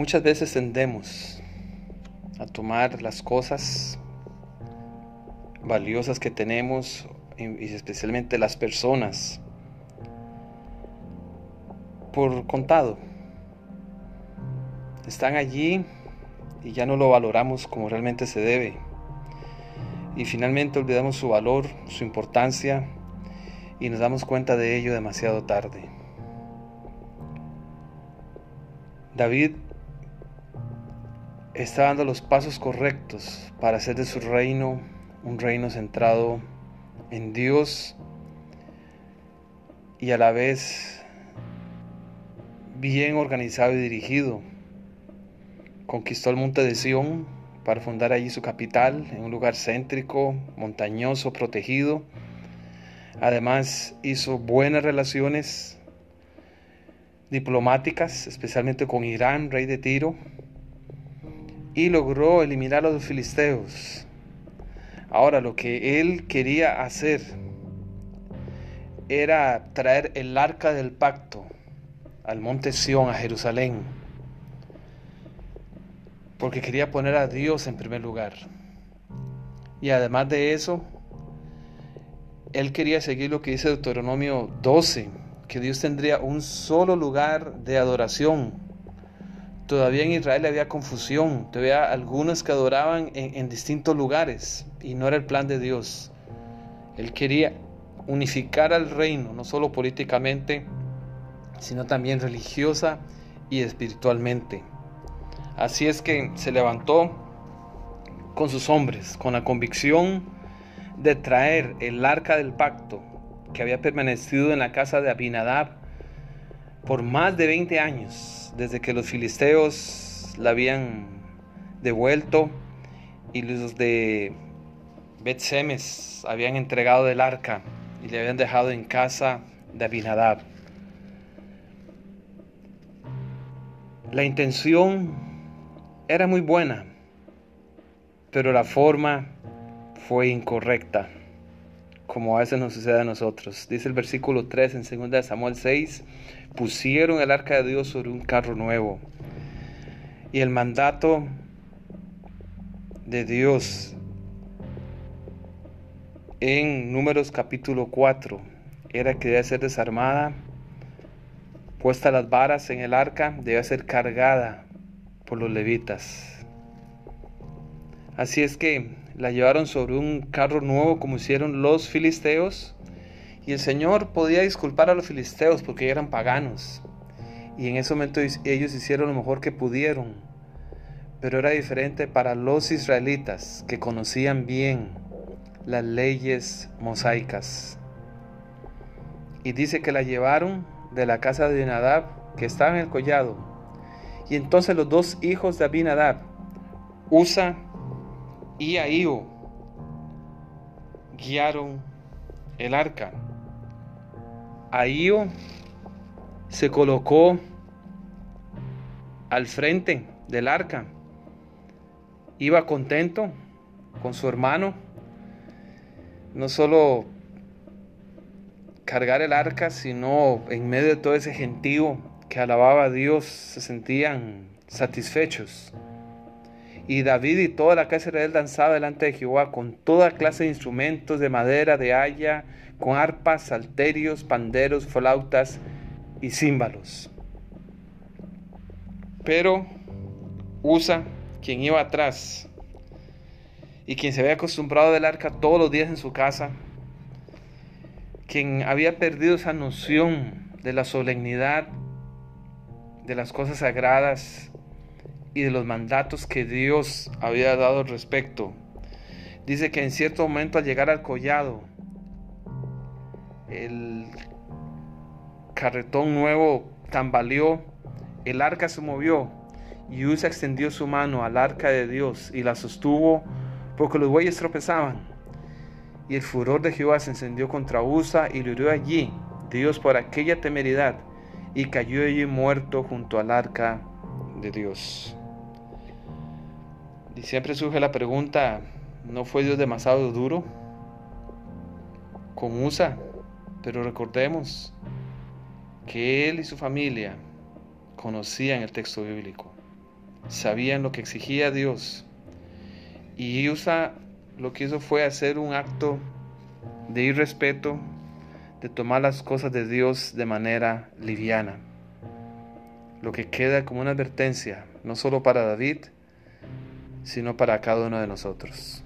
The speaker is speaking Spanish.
Muchas veces tendemos a tomar las cosas valiosas que tenemos y especialmente las personas por contado. Están allí y ya no lo valoramos como realmente se debe. Y finalmente olvidamos su valor, su importancia y nos damos cuenta de ello demasiado tarde. David está dando los pasos correctos para hacer de su reino un reino centrado en Dios y a la vez bien organizado y dirigido. Conquistó el monte de Sión para fundar allí su capital, en un lugar céntrico, montañoso, protegido. Además hizo buenas relaciones diplomáticas, especialmente con Irán, rey de Tiro, y logró eliminar a los filisteos. Ahora lo que él quería hacer era traer el arca del pacto al monte Sión, a Jerusalén, porque quería poner a Dios en primer lugar. Y además de eso, él quería seguir lo que dice Deuteronomio 12, que Dios tendría un solo lugar de adoración. Todavía en Israel había confusión, todavía algunos que adoraban en, en distintos lugares y no era el plan de Dios. Él quería unificar al reino, no solo políticamente, sino también religiosa y espiritualmente. Así es que se levantó con sus hombres, con la convicción de traer el arca del pacto que había permanecido en la casa de Abinadab por más de 20 años, desde que los filisteos la habían devuelto y los de Bet-Semes habían entregado el arca y le habían dejado en casa de Abinadab. La intención era muy buena, pero la forma fue incorrecta, como a veces nos sucede a nosotros. Dice el versículo 3 en 2 Samuel 6, pusieron el arca de Dios sobre un carro nuevo. Y el mandato de Dios en Números capítulo 4 era que debe ser desarmada, puesta las varas en el arca, debe ser cargada por los levitas. Así es que la llevaron sobre un carro nuevo como hicieron los filisteos y el Señor podía disculpar a los filisteos porque eran paganos y en ese momento ellos hicieron lo mejor que pudieron, pero era diferente para los israelitas que conocían bien las leyes mosaicas. Y dice que la llevaron de la casa de Abinadab, que estaba en el collado. Y entonces los dos hijos de Abinadab, Usa y Ahío, guiaron el arca. Ahío se colocó al frente del arca. Iba contento con su hermano no solo cargar el arca, sino en medio de todo ese gentío que alababa a Dios, se sentían satisfechos. Y David y toda la casa de Israel danzaba delante de Jehová con toda clase de instrumentos de madera, de haya, con arpas, salterios, panderos, flautas y címbalos. Pero Usa, quien iba atrás, y quien se había acostumbrado del arca todos los días en su casa, quien había perdido esa noción de la solemnidad, de las cosas sagradas y de los mandatos que Dios había dado al respecto. Dice que en cierto momento al llegar al collado, el carretón nuevo tambaleó, el arca se movió y Usa extendió su mano al arca de Dios y la sostuvo porque los bueyes tropezaban. Y el furor de Jehová se encendió contra Usa y lo hirió allí, Dios por aquella temeridad, y cayó allí muerto junto al arca de Dios. Y siempre surge la pregunta, ¿no fue Dios demasiado duro con Usa? Pero recordemos que él y su familia conocían el texto bíblico. sabían lo que exigía Dios. Y Usa lo que hizo fue hacer un acto de irrespeto, de tomar las cosas de Dios de manera liviana. Lo que queda como una advertencia, no solo para David, sino para cada uno de nosotros.